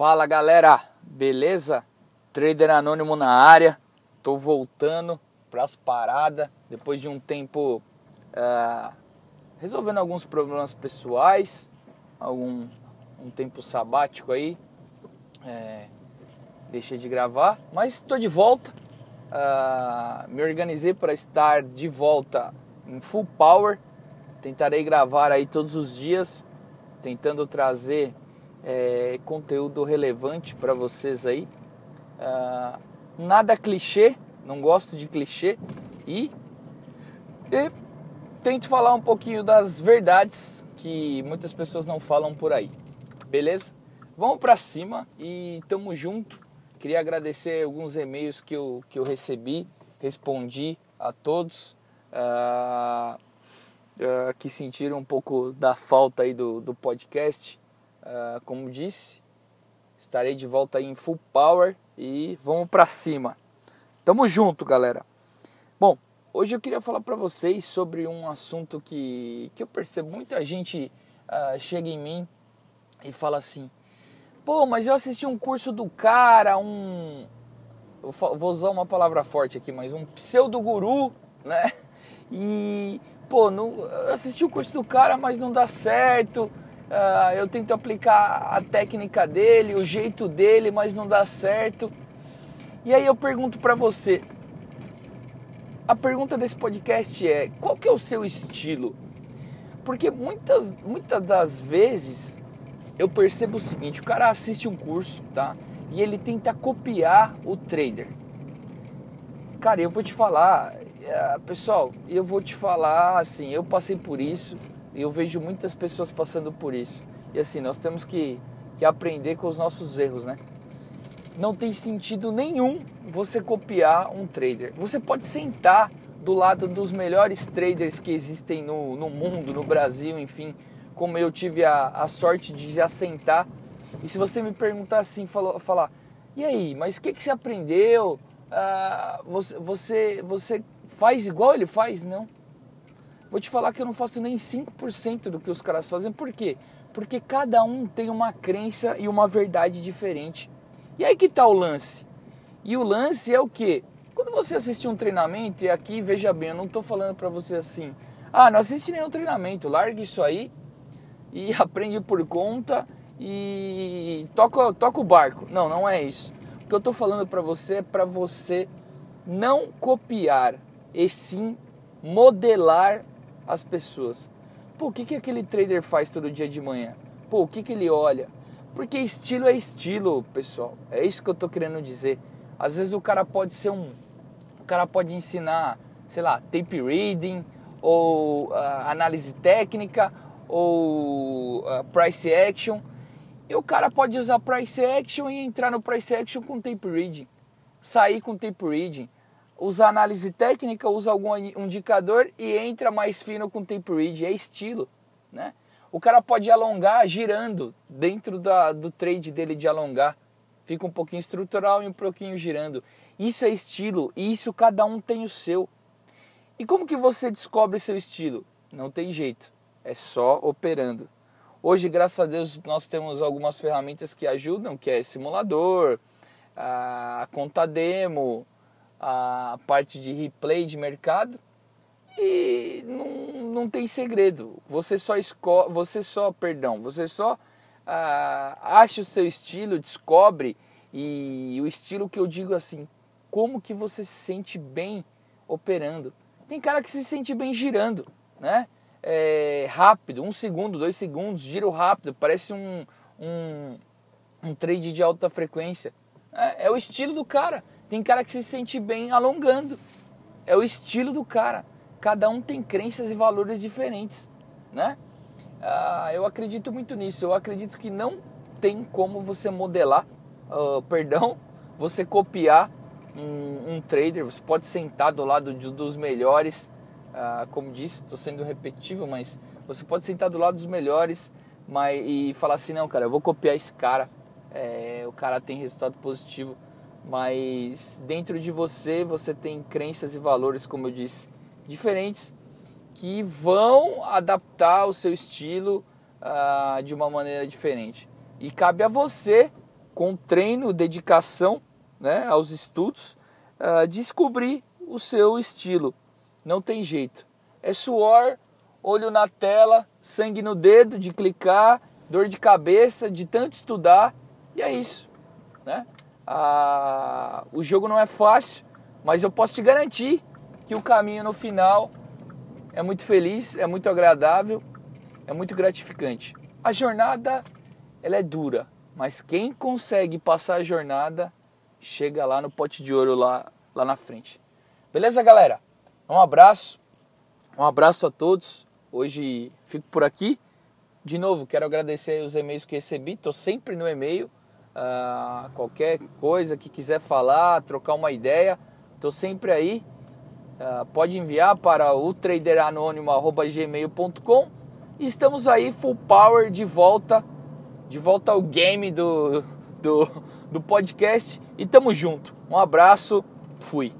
Fala galera, beleza? Trader Anônimo na área, tô voltando pras paradas depois de um tempo uh, resolvendo alguns problemas pessoais, algum um tempo sabático aí, é, deixei de gravar, mas estou de volta. Uh, me organizei para estar de volta em full power. Tentarei gravar aí todos os dias, tentando trazer é, conteúdo relevante para vocês aí. Uh, nada clichê, não gosto de clichê e, e tento falar um pouquinho das verdades que muitas pessoas não falam por aí. Beleza? Vamos para cima e tamo junto. Queria agradecer alguns e-mails que eu, que eu recebi, respondi a todos uh, uh, que sentiram um pouco da falta aí do, do podcast. Uh, como disse, estarei de volta aí em full power e vamos para cima. Tamo junto, galera. Bom, hoje eu queria falar para vocês sobre um assunto que, que eu percebo muita gente uh, chega em mim e fala assim: pô, mas eu assisti um curso do cara, um. Vou usar uma palavra forte aqui, mas um pseudo-guru, né? E, pô, não, eu assisti o curso do cara, mas não dá certo uh, eu tento aplicar a técnica dele, o jeito dele, mas não dá certo. E aí eu pergunto para você, a pergunta desse podcast é, qual que é o seu estilo? Porque muitas, muitas das vezes eu percebo o seguinte, o cara assiste um curso, tá? E ele tenta copiar o trader. Cara, eu vou te falar, eh, pessoal, eu vou te falar assim, eu passei por isso, eu vejo muitas pessoas passando por isso. E assim, nós temos que, que aprender com os nossos erros, né? Não tem sentido nenhum você copiar um trader. Você pode sentar do lado dos melhores traders que existem no, no mundo, no Brasil, enfim, como eu tive a, a sorte de já sentar. E se você me perguntar assim, falou, falar, e aí, mas o que, que você aprendeu? Ah, você, você, você faz igual ele faz? Não. Vou te falar que eu não faço nem 5% do que os caras fazem. Por quê? Porque cada um tem uma crença e uma verdade diferente. E aí que tá o lance. E o lance é o quê? Quando você assiste um treinamento, e aqui veja bem, eu não estou falando para você assim, ah, não assiste nenhum treinamento, larga isso aí e aprende por conta e toca, toca o barco. Não, não é isso. O que eu estou falando para você é para você não copiar, e sim modelar as pessoas. Pô, o que, que aquele trader faz todo dia de manhã? Pô, o que, que ele olha? Porque estilo é estilo, pessoal. É isso que eu tô querendo dizer. Às vezes o cara pode ser um. O cara pode ensinar, sei lá, tape reading, ou uh, análise técnica, ou uh, price action. E o cara pode usar price action e entrar no price action com tape reading. Sair com tape reading usa análise técnica, usa algum indicador e entra mais fino com tape read, é estilo, né? O cara pode alongar girando dentro da, do trade dele de alongar. Fica um pouquinho estrutural e um pouquinho girando. Isso é estilo e isso cada um tem o seu. E como que você descobre seu estilo? Não tem jeito, é só operando. Hoje, graças a Deus, nós temos algumas ferramentas que ajudam, que é simulador, a conta demo, a parte de replay de mercado e não, não tem segredo. Você só esco você só, perdão, você só ah, acha o seu estilo, descobre e o estilo que eu digo assim, como que você se sente bem operando. Tem cara que se sente bem girando, né? É, rápido, um segundo, dois segundos, giro rápido, parece um, um, um trade de alta frequência. É, é o estilo do cara. Tem cara que se sente bem alongando. É o estilo do cara. Cada um tem crenças e valores diferentes, né? Ah, eu acredito muito nisso. Eu acredito que não tem como você modelar, uh, perdão, você copiar um, um, trader. Você pode sentar do lado de, dos melhores, uh, como disse, estou sendo repetitivo, mas você pode sentar do lado dos melhores mas, e falar assim, não, cara, eu vou copiar esse cara. É, o cara tem resultado positivo mas dentro de você você tem crenças e valores, como eu disse, diferentes que vão adaptar o seu estilo uh, de uma maneira diferente. E cabe a você com treino, dedicação né, aos estudos, uh, descobrir o seu estilo. Não tem jeito. É suor, olho na tela, sangue no dedo de clicar, dor de cabeça de tanto estudar e é isso. Né? Ah, o jogo não é fácil, mas eu posso te garantir que o caminho no final é muito feliz, é muito agradável, é muito gratificante. A jornada ela é dura, mas quem consegue passar a jornada chega lá no pote de ouro lá, lá na frente. Beleza, galera? Um abraço, um abraço a todos. Hoje fico por aqui. De novo, quero agradecer os e-mails que recebi. Estou sempre no e-mail. Uh, qualquer coisa que quiser falar, trocar uma ideia, estou sempre aí. Uh, pode enviar para o traderanônimo.gmail.com e estamos aí full power de volta, de volta ao game do, do, do podcast e tamo junto. Um abraço, fui.